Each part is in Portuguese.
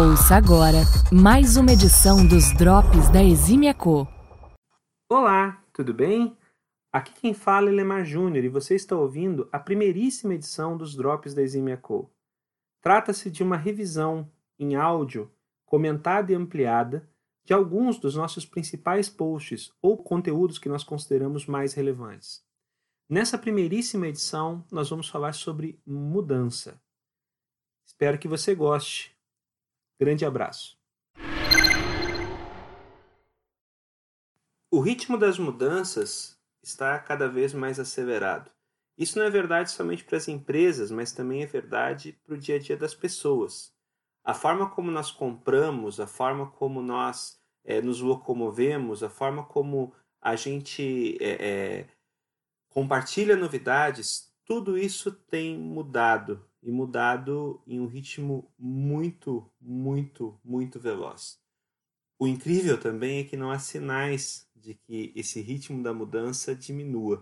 Ouça agora mais uma edição dos Drops da Exímia Co. Olá, tudo bem? Aqui quem fala é Lemar Júnior e você está ouvindo a primeiríssima edição dos Drops da Exímia Co. Trata-se de uma revisão em áudio, comentada e ampliada, de alguns dos nossos principais posts ou conteúdos que nós consideramos mais relevantes. Nessa primeiríssima edição, nós vamos falar sobre mudança. Espero que você goste. Grande abraço. O ritmo das mudanças está cada vez mais acelerado. Isso não é verdade somente para as empresas, mas também é verdade para o dia a dia das pessoas. A forma como nós compramos, a forma como nós é, nos locomovemos, a forma como a gente é, é, compartilha novidades, tudo isso tem mudado e mudado em um ritmo muito, muito, muito veloz. O incrível também é que não há sinais de que esse ritmo da mudança diminua.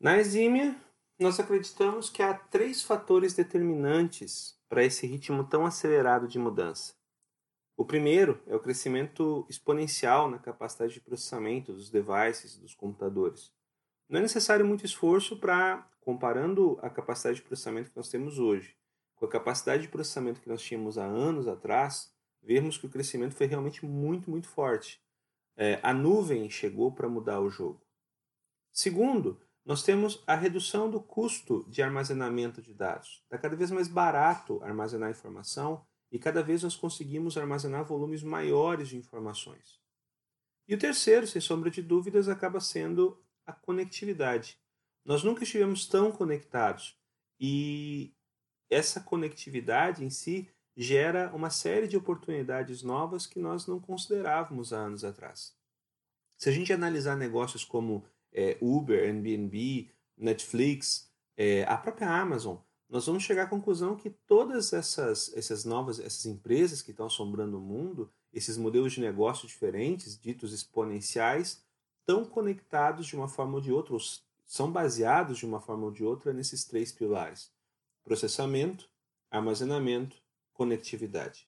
Na exímia, nós acreditamos que há três fatores determinantes para esse ritmo tão acelerado de mudança. O primeiro é o crescimento exponencial na capacidade de processamento dos devices, dos computadores. Não é necessário muito esforço para, comparando a capacidade de processamento que nós temos hoje com a capacidade de processamento que nós tínhamos há anos atrás, vermos que o crescimento foi realmente muito, muito forte. É, a nuvem chegou para mudar o jogo. Segundo, nós temos a redução do custo de armazenamento de dados. Está cada vez mais barato armazenar informação e cada vez nós conseguimos armazenar volumes maiores de informações. E o terceiro, sem sombra de dúvidas, acaba sendo a conectividade. Nós nunca estivemos tão conectados e essa conectividade em si gera uma série de oportunidades novas que nós não considerávamos há anos atrás. Se a gente analisar negócios como é, Uber, Airbnb, Netflix, é, a própria Amazon, nós vamos chegar à conclusão que todas essas, essas novas essas empresas que estão assombrando o mundo, esses modelos de negócio diferentes, ditos exponenciais, estão conectados de uma forma ou de outra, ou são baseados de uma forma ou de outra nesses três pilares: processamento, armazenamento, conectividade.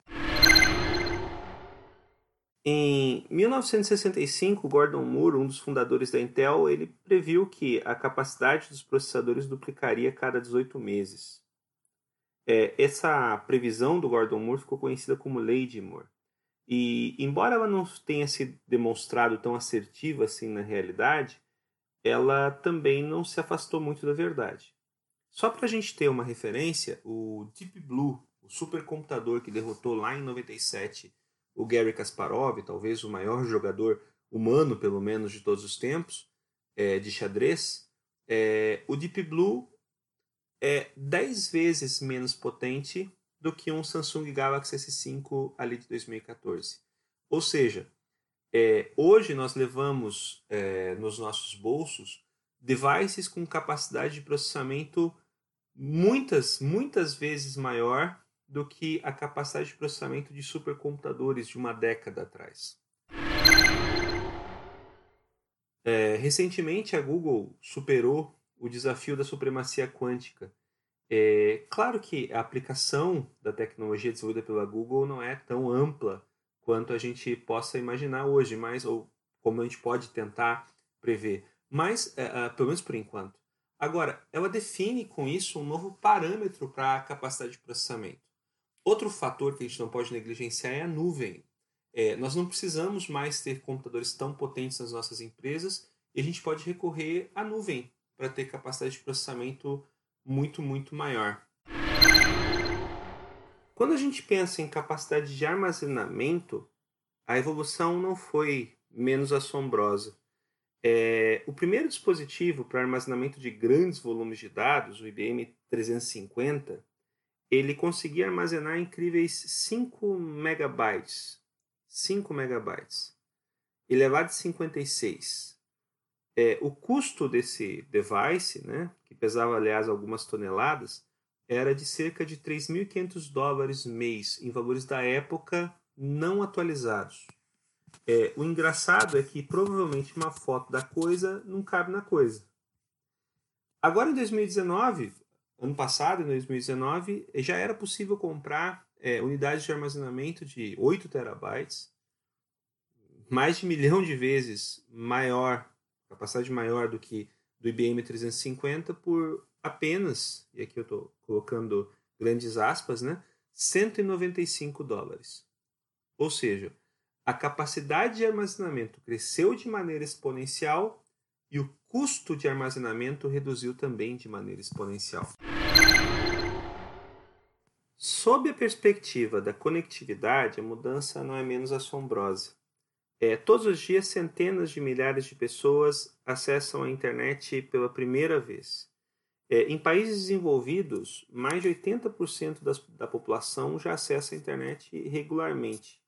Em 1965, Gordon Moore, um dos fundadores da Intel, ele previu que a capacidade dos processadores duplicaria cada 18 meses. É, essa previsão do Gordon Moore ficou conhecida como Lei de Moore. E, embora ela não tenha se demonstrado tão assertiva assim na realidade, ela também não se afastou muito da verdade. Só para a gente ter uma referência, o Deep Blue, o supercomputador que derrotou lá em 97 o Gary Kasparov, talvez o maior jogador humano, pelo menos, de todos os tempos, é, de xadrez, é, o Deep Blue é 10 vezes menos potente do que um Samsung Galaxy S5 ali de 2014. Ou seja, é, hoje nós levamos é, nos nossos bolsos devices com capacidade de processamento muitas, muitas vezes maior do que a capacidade de processamento de supercomputadores de uma década atrás. É, recentemente, a Google superou o desafio da supremacia quântica. É, claro que a aplicação da tecnologia desenvolvida pela Google não é tão ampla quanto a gente possa imaginar hoje, mas ou como a gente pode tentar prever, mas é, é pelo menos por enquanto. Agora, ela define com isso um novo parâmetro para a capacidade de processamento. Outro fator que a gente não pode negligenciar é a nuvem. É, nós não precisamos mais ter computadores tão potentes nas nossas empresas e a gente pode recorrer à nuvem para ter capacidade de processamento muito, muito maior. Quando a gente pensa em capacidade de armazenamento, a evolução não foi menos assombrosa. É, o primeiro dispositivo para armazenamento de grandes volumes de dados, o IBM 350, ele conseguia armazenar incríveis 5 megabytes. 5 megabytes. Elevado a 56. É, o custo desse device, né, que pesava, aliás, algumas toneladas, era de cerca de 3.500 dólares mês, em valores da época não atualizados. É, o engraçado é que provavelmente uma foto da coisa não cabe na coisa. Agora, em 2019, ano passado, em 2019, já era possível comprar é, unidades de armazenamento de 8 terabytes, mais de um milhão de vezes maior, capacidade maior do que do IBM 350 por apenas, e aqui eu estou colocando grandes aspas, né, 195 dólares. Ou seja, a capacidade de armazenamento cresceu de maneira exponencial e o custo de armazenamento reduziu também de maneira exponencial. Sob a perspectiva da conectividade, a mudança não é menos assombrosa. É, todos os dias, centenas de milhares de pessoas acessam a internet pela primeira vez. É, em países desenvolvidos, mais de 80% das, da população já acessa a internet regularmente.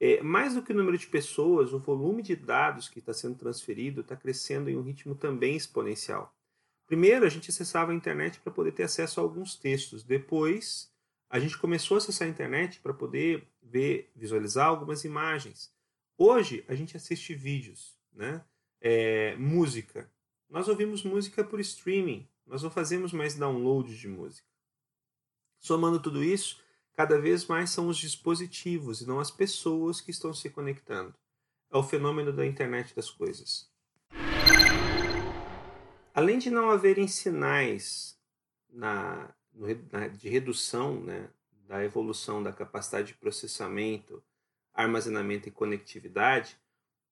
É, mais do que o número de pessoas, o volume de dados que está sendo transferido está crescendo em um ritmo também exponencial. Primeiro, a gente acessava a internet para poder ter acesso a alguns textos. Depois, a gente começou a acessar a internet para poder ver, visualizar algumas imagens. Hoje, a gente assiste vídeos, né? É, música. Nós ouvimos música por streaming. Nós não fazemos mais download de música. Somando tudo isso, cada vez mais são os dispositivos e não as pessoas que estão se conectando. É o fenômeno da internet das coisas. Além de não haverem sinais na, na, de redução né, da evolução da capacidade de processamento, armazenamento e conectividade,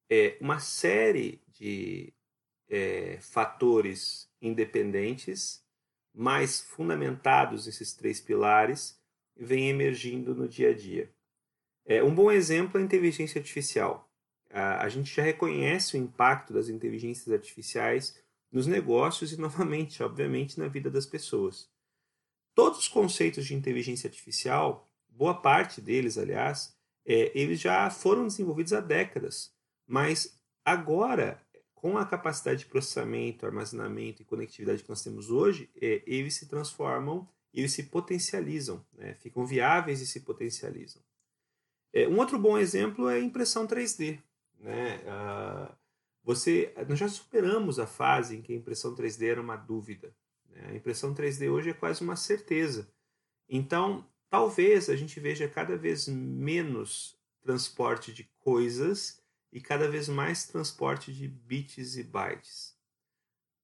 é, uma série de é, fatores independentes, mais fundamentados nesses três pilares, vem emergindo no dia a dia. É, um bom exemplo é a inteligência artificial. A, a gente já reconhece o impacto das inteligências artificiais nos negócios e, novamente, obviamente, na vida das pessoas. Todos os conceitos de inteligência artificial, boa parte deles, aliás, é, eles já foram desenvolvidos há décadas, mas agora, com a capacidade de processamento, armazenamento e conectividade que nós temos hoje, é, eles se transformam eles se potencializam, né? ficam viáveis e se potencializam. É, um outro bom exemplo é a impressão 3D. Né? Uh, você, nós já superamos a fase em que a impressão 3D era uma dúvida. Né? A impressão 3D hoje é quase uma certeza. Então, talvez a gente veja cada vez menos transporte de coisas e cada vez mais transporte de bits e bytes.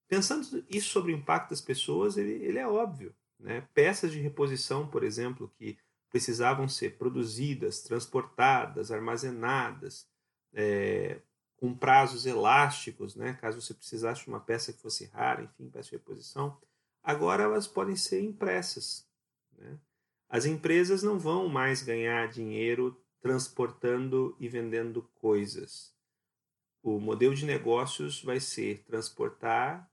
Pensando isso sobre o impacto das pessoas, ele, ele é óbvio. Né? Peças de reposição, por exemplo, que precisavam ser produzidas, transportadas, armazenadas, é, com prazos elásticos, né? caso você precisasse de uma peça que fosse rara, enfim, peça de reposição, agora elas podem ser impressas. Né? As empresas não vão mais ganhar dinheiro transportando e vendendo coisas. O modelo de negócios vai ser transportar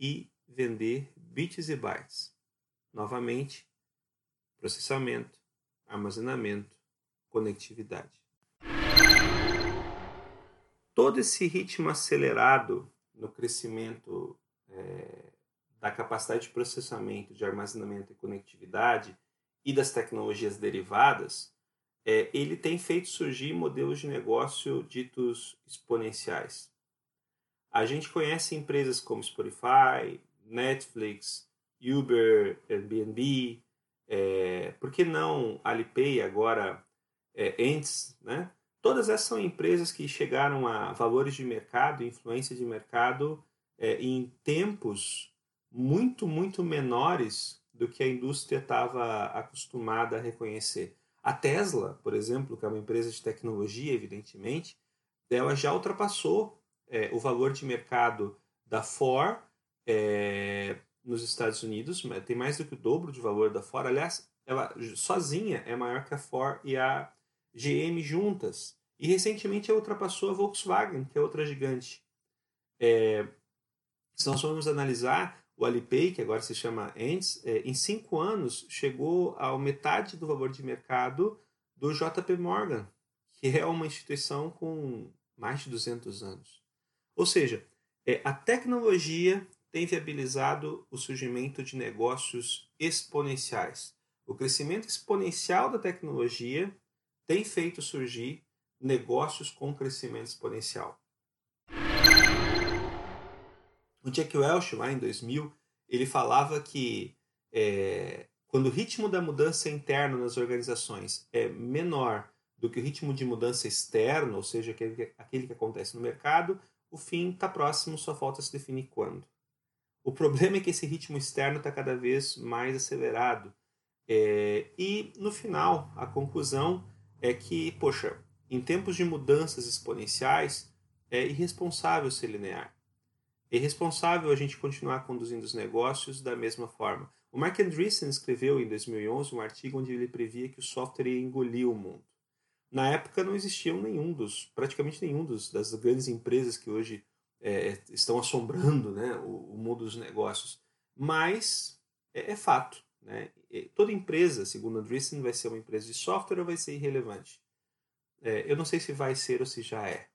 e vender bits e bytes. Novamente, processamento, armazenamento, conectividade. Todo esse ritmo acelerado no crescimento é, da capacidade de processamento, de armazenamento e conectividade e das tecnologias derivadas, é, ele tem feito surgir modelos de negócio ditos exponenciais. A gente conhece empresas como Spotify, Netflix, Uber, Airbnb, é, por que não Alipay agora é, Ents, né? Todas essas são empresas que chegaram a valores de mercado, influência de mercado é, em tempos muito, muito menores do que a indústria estava acostumada a reconhecer. A Tesla, por exemplo, que é uma empresa de tecnologia, evidentemente, ela já ultrapassou é, o valor de mercado da Ford é, nos Estados Unidos, tem mais do que o dobro de valor da Ford. Aliás, ela sozinha é maior que a Ford e a GM juntas. E recentemente ela ultrapassou a Volkswagen, que é outra gigante. É, se nós formos analisar o Alipay, que agora se chama Ents, é, em cinco anos chegou a metade do valor de mercado do JP Morgan, que é uma instituição com mais de 200 anos. Ou seja, é, a tecnologia tem viabilizado o surgimento de negócios exponenciais. O crescimento exponencial da tecnologia tem feito surgir negócios com crescimento exponencial. O Jack Welch, lá em 2000, ele falava que é, quando o ritmo da mudança interna nas organizações é menor do que o ritmo de mudança externo, ou seja, aquele que, aquele que acontece no mercado, o fim está próximo, só falta se definir quando. O problema é que esse ritmo externo está cada vez mais acelerado. É, e, no final, a conclusão é que, poxa, em tempos de mudanças exponenciais, é irresponsável ser linear. É irresponsável a gente continuar conduzindo os negócios da mesma forma. O Mark Andreessen escreveu em 2011 um artigo onde ele previa que o software ia engolir o mundo. Na época não existiam nenhum dos, praticamente nenhum dos, das grandes empresas que hoje é, estão assombrando né, o, o, mundo dos negócios. Mas é, é fato. Né? Toda empresa, segundo Andreessen, vai ser uma empresa de software ou vai ser irrelevante. É, eu não sei se vai ser ou se já é.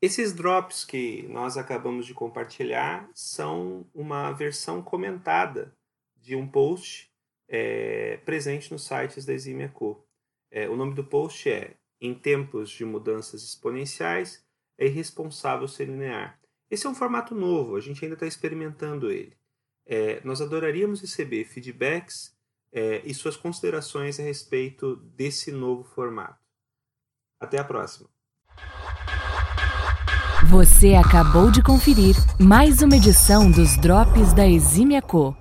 Esses drops que nós acabamos de compartilhar são uma versão comentada de um post é, presente nos sites da Eximia Co. É, o nome do post é Em tempos de mudanças exponenciais, é irresponsável ser linear. Esse é um formato novo, a gente ainda está experimentando ele. É, nós adoraríamos receber feedbacks é, e suas considerações a respeito desse novo formato. Até a próxima! Você acabou de conferir mais uma edição dos Drops da Exímia Co.